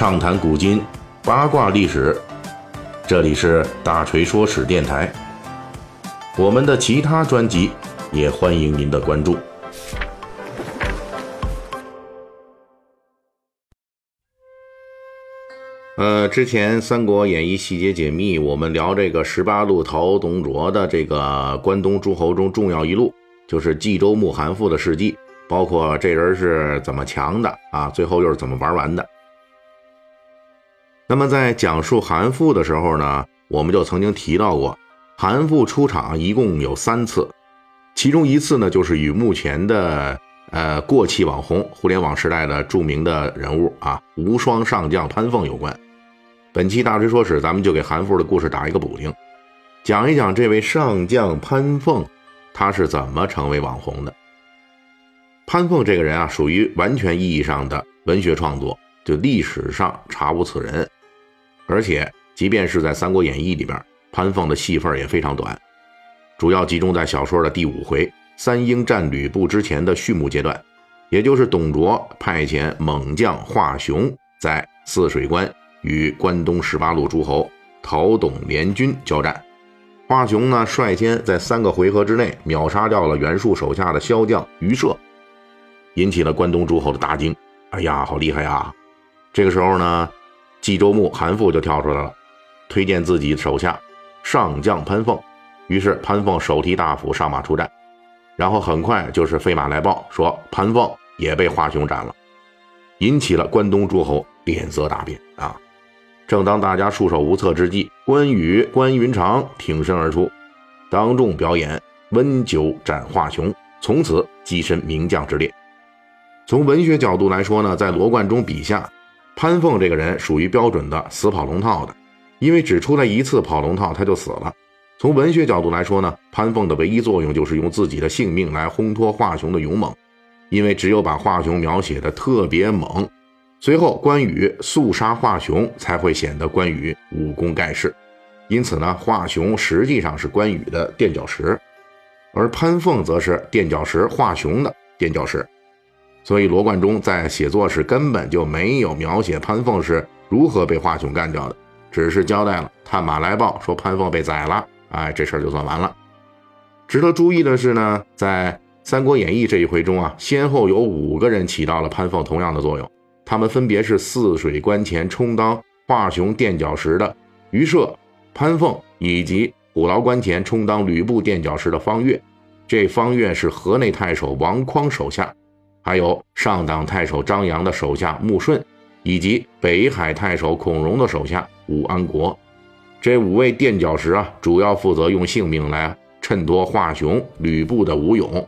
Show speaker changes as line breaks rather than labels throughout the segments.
畅谈古今，八卦历史。这里是大锤说史电台。我们的其他专辑也欢迎您的关注。呃，之前《三国演义》细节解密，我们聊这个十八路陶董卓的这个关东诸侯中重要一路，就是冀州牧韩馥的事迹。包括这人是怎么强的啊？最后又是怎么玩完的？那么在讲述韩馥的时候呢，我们就曾经提到过，韩馥出场一共有三次，其中一次呢就是与目前的呃过气网红、互联网时代的著名的人物啊无双上将潘凤有关。本期大锤说史，咱们就给韩馥的故事打一个补丁，讲一讲这位上将潘凤，他是怎么成为网红的。潘凤这个人啊，属于完全意义上的文学创作，就历史上查无此人。而且，即便是在《三国演义》里边，潘凤的戏份也非常短，主要集中在小说的第五回三英战吕布之前的序幕阶段，也就是董卓派遣猛将华雄在泗水关与关东十八路诸侯陶董联军交战。华雄呢，率先在三个回合之内秒杀掉了袁术手下的骁将于射。引起了关东诸侯的大惊。哎呀，好厉害呀！这个时候呢，冀州牧韩馥就跳出来了，推荐自己手下上将潘凤。于是潘凤手提大斧上马出战，然后很快就是飞马来报说潘凤也被华雄斩了，引起了关东诸侯脸色大变啊！正当大家束手无策之际，关羽、关云长挺身而出，当众表演温酒斩华雄，从此跻身名将之列。从文学角度来说呢，在罗贯中笔下，潘凤这个人属于标准的死跑龙套的，因为只出来一次跑龙套他就死了。从文学角度来说呢，潘凤的唯一作用就是用自己的性命来烘托华雄的勇猛，因为只有把华雄描写的特别猛，随后关羽速杀华雄才会显得关羽武功盖世。因此呢，华雄实际上是关羽的垫脚石，而潘凤则是垫脚石华雄的垫脚石。所以罗贯中在写作时根本就没有描写潘凤是如何被华雄干掉的，只是交代了探马来报说潘凤被宰了，哎，这事儿就算完了。值得注意的是呢，在《三国演义》这一回中啊，先后有五个人起到了潘凤同样的作用，他们分别是泗水关前充当华雄垫脚石的于射、潘凤，以及虎牢关前充当吕布垫脚石的方悦。这方悦是河内太守王匡手下。还有上党太守张扬的手下穆顺，以及北海太守孔融的手下武安国，这五位垫脚石啊，主要负责用性命来衬托华雄、吕布的武勇。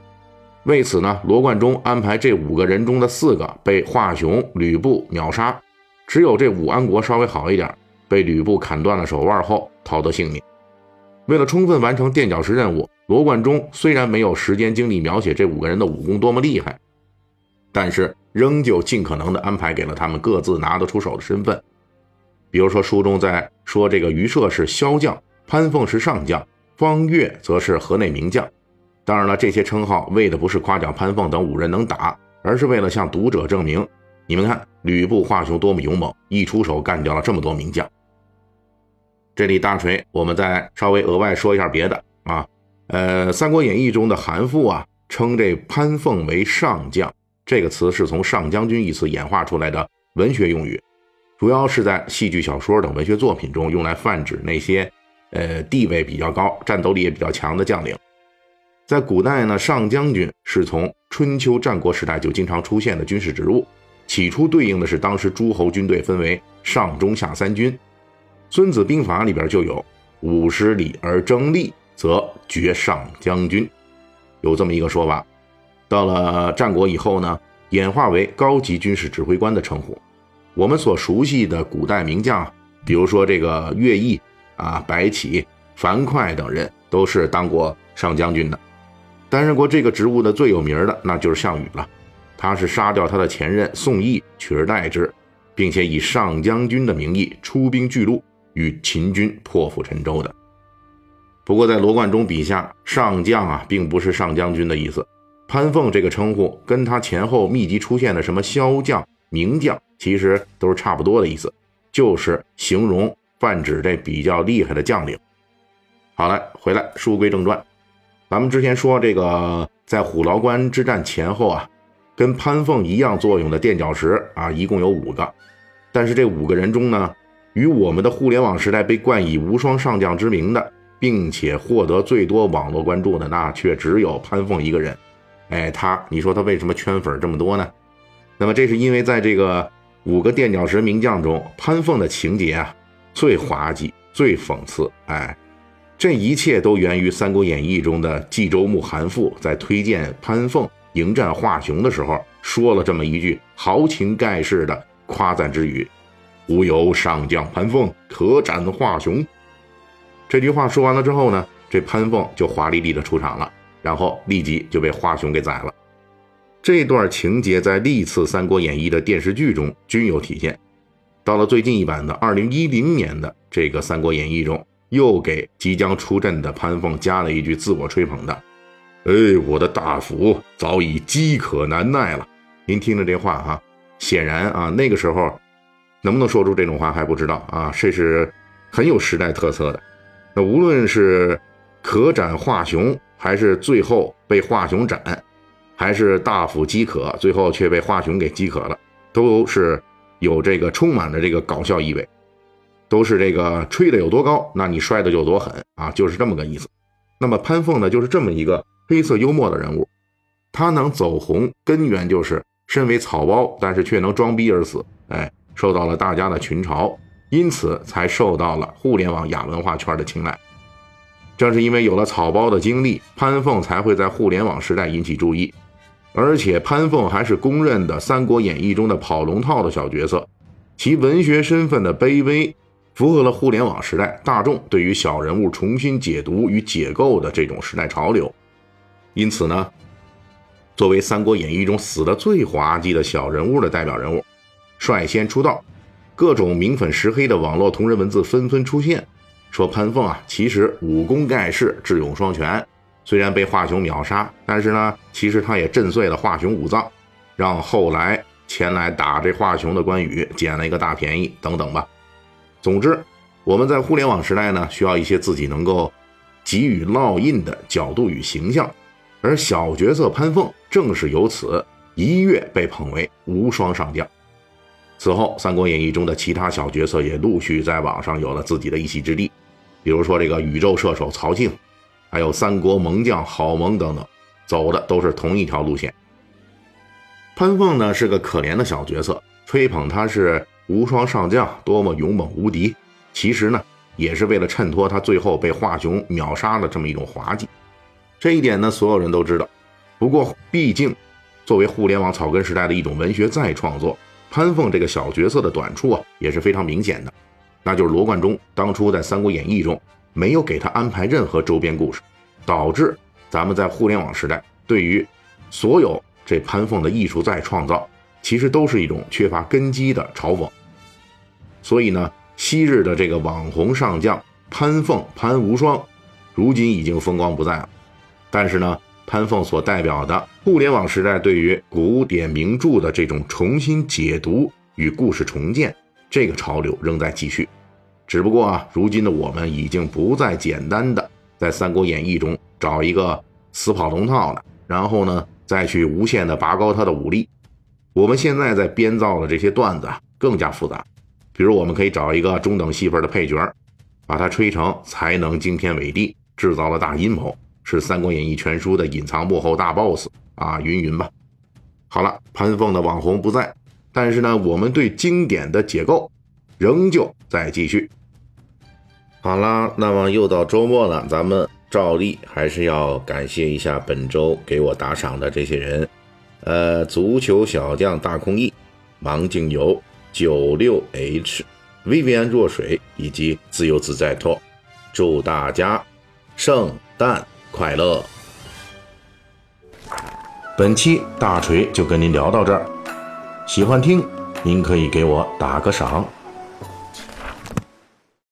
为此呢，罗贯中安排这五个人中的四个被华雄、吕布秒杀，只有这武安国稍微好一点，被吕布砍断了手腕后逃得性命。为了充分完成垫脚石任务，罗贯中虽然没有时间精力描写这五个人的武功多么厉害。但是仍旧尽可能的安排给了他们各自拿得出手的身份，比如说书中在说这个于射是骁将，潘凤是上将，方悦则是河内名将。当然了，这些称号为的不是夸奖潘凤等五人能打，而是为了向读者证明，你们看吕布、华雄多么勇猛，一出手干掉了这么多名将。这里大锤，我们再稍微额外说一下别的啊，呃，《三国演义》中的韩馥啊，称这潘凤为上将。这个词是从上将军一词演化出来的文学用语，主要是在戏剧、小说等文学作品中用来泛指那些，呃，地位比较高、战斗力也比较强的将领。在古代呢，上将军是从春秋战国时代就经常出现的军事职务，起初对应的是当时诸侯军队分为上、中、下三军。《孙子兵法》里边就有“五十里而争利，则绝上将军”，有这么一个说法。到了战国以后呢，演化为高级军事指挥官的称呼。我们所熟悉的古代名将，比如说这个乐毅啊、白起、樊哙等人，都是当过上将军的。担任过这个职务的最有名的，那就是项羽了。他是杀掉他的前任宋义，取而代之，并且以上将军的名义出兵巨鹿，与秦军破釜沉舟的。不过在罗贯中笔下，上将啊，并不是上将军的意思。潘凤这个称呼跟他前后密集出现的什么骁将、名将其实都是差不多的意思，就是形容泛指这比较厉害的将领。好了，回来书归正传，咱们之前说这个在虎牢关之战前后啊，跟潘凤一样作用的垫脚石啊，一共有五个，但是这五个人中呢，与我们的互联网时代被冠以无双上将之名的，并且获得最多网络关注的，那却只有潘凤一个人。哎，他，你说他为什么圈粉这么多呢？那么这是因为在这个五个垫脚石名将中，潘凤的情节啊最滑稽、最讽刺。哎，这一切都源于《三国演义》中的冀州牧韩馥在推荐潘凤迎战华雄的时候，说了这么一句豪情盖世的夸赞之语：“吾有上将潘凤，可斩华雄。”这句话说完了之后呢，这潘凤就华丽丽的出场了。然后立即就被华雄给宰了。这段情节在历次《三国演义》的电视剧中均有体现。到了最近一版的2010年的这个《三国演义》中，又给即将出阵的潘凤加了一句自我吹捧的：“哎，我的大斧早已饥渴难耐了。”您听着这话哈，显然啊，那个时候能不能说出这种话还不知道啊，这是很有时代特色的。那无论是可斩华雄。还是最后被华雄斩，还是大斧饥渴，最后却被华雄给饥渴了，都是有这个充满了这个搞笑意味，都是这个吹的有多高，那你摔的就有多狠啊，就是这么个意思。那么潘凤呢，就是这么一个黑色幽默的人物，他能走红，根源就是身为草包，但是却能装逼而死，哎，受到了大家的群嘲，因此才受到了互联网亚文化圈的青睐。正是因为有了草包的经历，潘凤才会在互联网时代引起注意，而且潘凤还是公认的《三国演义》中的跑龙套的小角色，其文学身份的卑微，符合了互联网时代大众对于小人物重新解读与解构的这种时代潮流。因此呢，作为《三国演义》中死的最滑稽的小人物的代表人物，率先出道，各种明粉实黑的网络同人文字纷纷出现。说潘凤啊，其实武功盖世，智勇双全。虽然被华雄秒杀，但是呢，其实他也震碎了华雄五脏，让后来前来打这华雄的关羽捡了一个大便宜，等等吧。总之，我们在互联网时代呢，需要一些自己能够给予烙印的角度与形象，而小角色潘凤正是由此一跃被捧为无双上将。此后，《三国演义》中的其他小角色也陆续在网上有了自己的一席之地。比如说这个宇宙射手曹庆，还有三国猛将郝萌等等，走的都是同一条路线。潘凤呢是个可怜的小角色，吹捧他是无双上将，多么勇猛无敌，其实呢也是为了衬托他最后被华雄秒杀的这么一种滑稽。这一点呢所有人都知道。不过毕竟作为互联网草根时代的一种文学再创作，潘凤这个小角色的短处啊也是非常明显的。那就是罗贯中当初在《三国演义》中没有给他安排任何周边故事，导致咱们在互联网时代对于所有这潘凤的艺术再创造，其实都是一种缺乏根基的嘲讽。所以呢，昔日的这个网红上将潘凤潘无双，如今已经风光不再了。但是呢，潘凤所代表的互联网时代对于古典名著的这种重新解读与故事重建。这个潮流仍在继续，只不过啊，如今的我们已经不再简单的在《三国演义》中找一个死跑龙套的，然后呢再去无限的拔高他的武力。我们现在在编造的这些段子啊更加复杂，比如我们可以找一个中等戏份的配角，把他吹成才能惊天伟地，制造了大阴谋，是《三国演义》全书的隐藏幕后大 boss 啊，云云吧。好了，潘凤的网红不在。但是呢，我们对经典的解构仍旧在继续。好啦，那么又到周末了，咱们照例还是要感谢一下本周给我打赏的这些人。呃，足球小将大空翼、盲镜游、九六 H、Vivian 若水以及自由自在托，祝大家圣诞快乐！本期大锤就跟您聊到这儿。喜欢听，您可以给我打个赏。